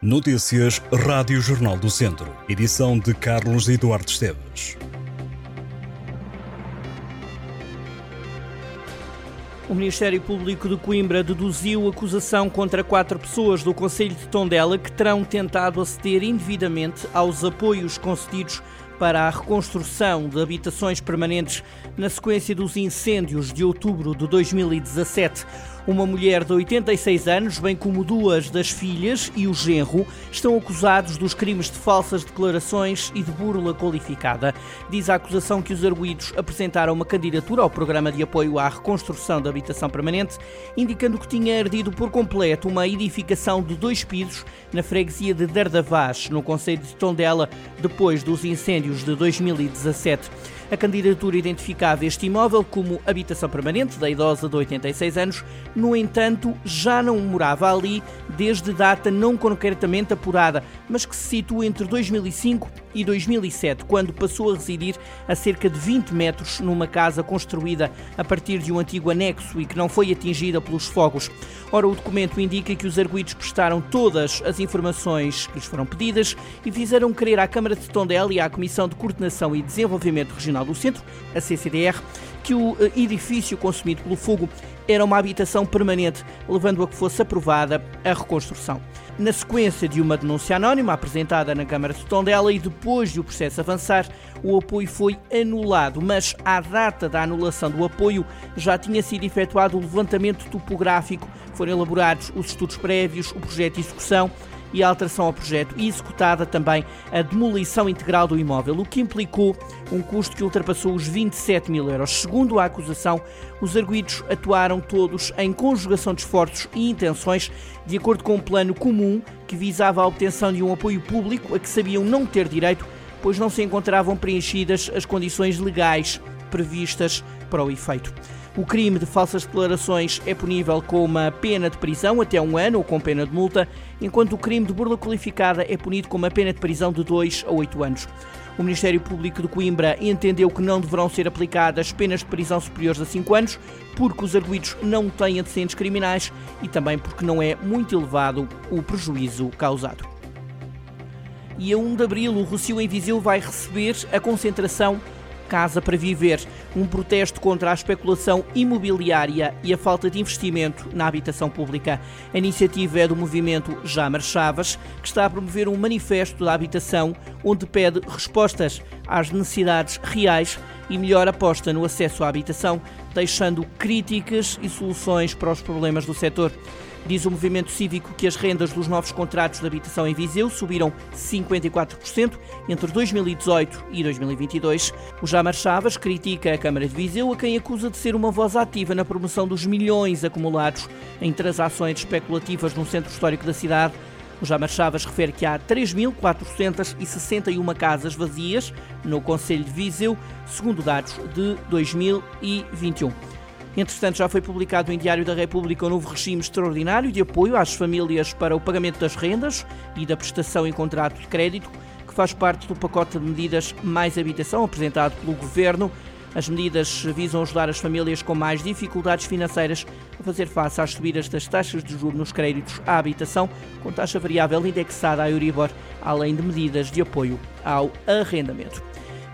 Notícias Rádio Jornal do Centro. Edição de Carlos Eduardo Esteves. O Ministério Público de Coimbra deduziu acusação contra quatro pessoas do Conselho de Tondela que terão tentado aceder indevidamente aos apoios concedidos para a reconstrução de habitações permanentes na sequência dos incêndios de outubro de 2017. Uma mulher de 86 anos, bem como duas das filhas e o genro, estão acusados dos crimes de falsas declarações e de burla qualificada. Diz a acusação que os arguídos apresentaram uma candidatura ao programa de apoio à reconstrução da habitação permanente, indicando que tinha ardido por completo uma edificação de dois pisos na freguesia de Dardavaz, no Conselho de Tondela, depois dos incêndios de 2017. A candidatura identificava este imóvel como habitação permanente da idosa de 86 anos, no entanto, já não morava ali desde data não concretamente apurada, mas que se situa entre 2005 e 2007, quando passou a residir a cerca de 20 metros numa casa construída a partir de um antigo anexo e que não foi atingida pelos fogos. Ora, o documento indica que os arguídos prestaram todas as informações que lhes foram pedidas e fizeram crer à Câmara de Tondela e à Comissão de Coordenação e Desenvolvimento Regional do Centro, a CCDR, que o eh, edifício consumido pelo fogo era uma habitação permanente, levando a que fosse aprovada a reconstrução. Na sequência de uma denúncia anónima apresentada na Câmara de Tondela e depois de o processo avançar, o apoio foi anulado, mas à data da anulação do apoio já tinha sido efetuado o levantamento topográfico, foram elaborados os estudos prévios, o projeto de execução e a alteração ao projeto e executada também a demolição integral do imóvel, o que implicou um custo que ultrapassou os 27 mil euros. Segundo a acusação, os arguídos atuaram todos em conjugação de esforços e intenções de acordo com um plano comum que visava a obtenção de um apoio público a que sabiam não ter direito, pois não se encontravam preenchidas as condições legais previstas para o efeito. O crime de falsas declarações é punível com uma pena de prisão até um ano ou com pena de multa, enquanto o crime de burla qualificada é punido com uma pena de prisão de 2 a 8 anos. O Ministério Público de Coimbra entendeu que não deverão ser aplicadas penas de prisão superiores a 5 anos, porque os arguídos não têm antecedentes criminais e também porque não é muito elevado o prejuízo causado. E a 1 de abril, o Rocio em Viseu vai receber a concentração Casa para Viver, um protesto contra a especulação imobiliária e a falta de investimento na habitação pública. A iniciativa é do movimento Jamar Chaves, que está a promover um manifesto da habitação onde pede respostas às necessidades reais e melhor aposta no acesso à habitação, deixando críticas e soluções para os problemas do setor. Diz o movimento cívico que as rendas dos novos contratos de habitação em Viseu subiram 54% entre 2018 e 2022. O Jamar Chaves critica a Câmara de Viseu, a quem acusa de ser uma voz ativa na promoção dos milhões acumulados em transações especulativas no centro histórico da cidade. O Jamar Chaves refere que há 3.461 casas vazias no Conselho de Viseu, segundo dados de 2021. Entretanto, já foi publicado em Diário da República um novo regime extraordinário de apoio às famílias para o pagamento das rendas e da prestação em contrato de crédito, que faz parte do pacote de medidas Mais Habitação apresentado pelo Governo. As medidas visam ajudar as famílias com mais dificuldades financeiras a fazer face às subidas das taxas de juros nos créditos à habitação, com taxa variável indexada à Euribor, além de medidas de apoio ao arrendamento.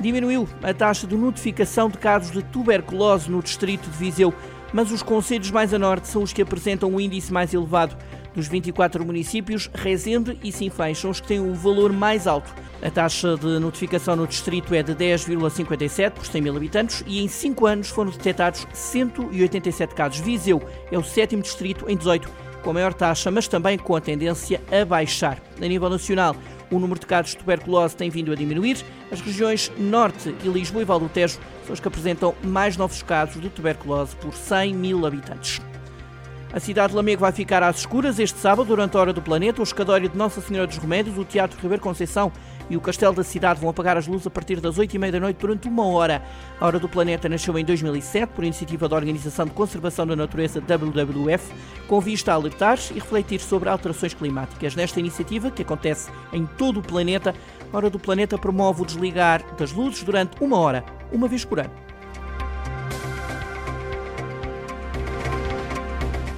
Diminuiu a taxa de notificação de casos de tuberculose no distrito de Viseu, mas os conselhos mais a norte são os que apresentam o índice mais elevado. Dos 24 municípios, Rezende e Sinfãs são os que têm o valor mais alto. A taxa de notificação no distrito é de 10,57 por 100 mil habitantes e em 5 anos foram detectados 187 casos. Viseu é o sétimo distrito em 18 com a maior taxa, mas também com a tendência a baixar. A nível nacional, o número de casos de tuberculose tem vindo a diminuir. As regiões Norte e Lisboa e Val do Tejo são as que apresentam mais novos casos de tuberculose por 100 mil habitantes. A cidade de Lamego vai ficar às escuras este sábado, durante a Hora do Planeta. O escadório de Nossa Senhora dos Remédios, o Teatro Ribeiro Conceição e o Castelo da Cidade vão apagar as luzes a partir das 8h30 da noite durante uma hora. A Hora do Planeta nasceu em 2007 por iniciativa da Organização de Conservação da Natureza WWF, com vista a alertar e refletir sobre alterações climáticas. Nesta iniciativa, que acontece em todo o planeta, a Hora do Planeta promove o desligar das luzes durante uma hora, uma vez por ano.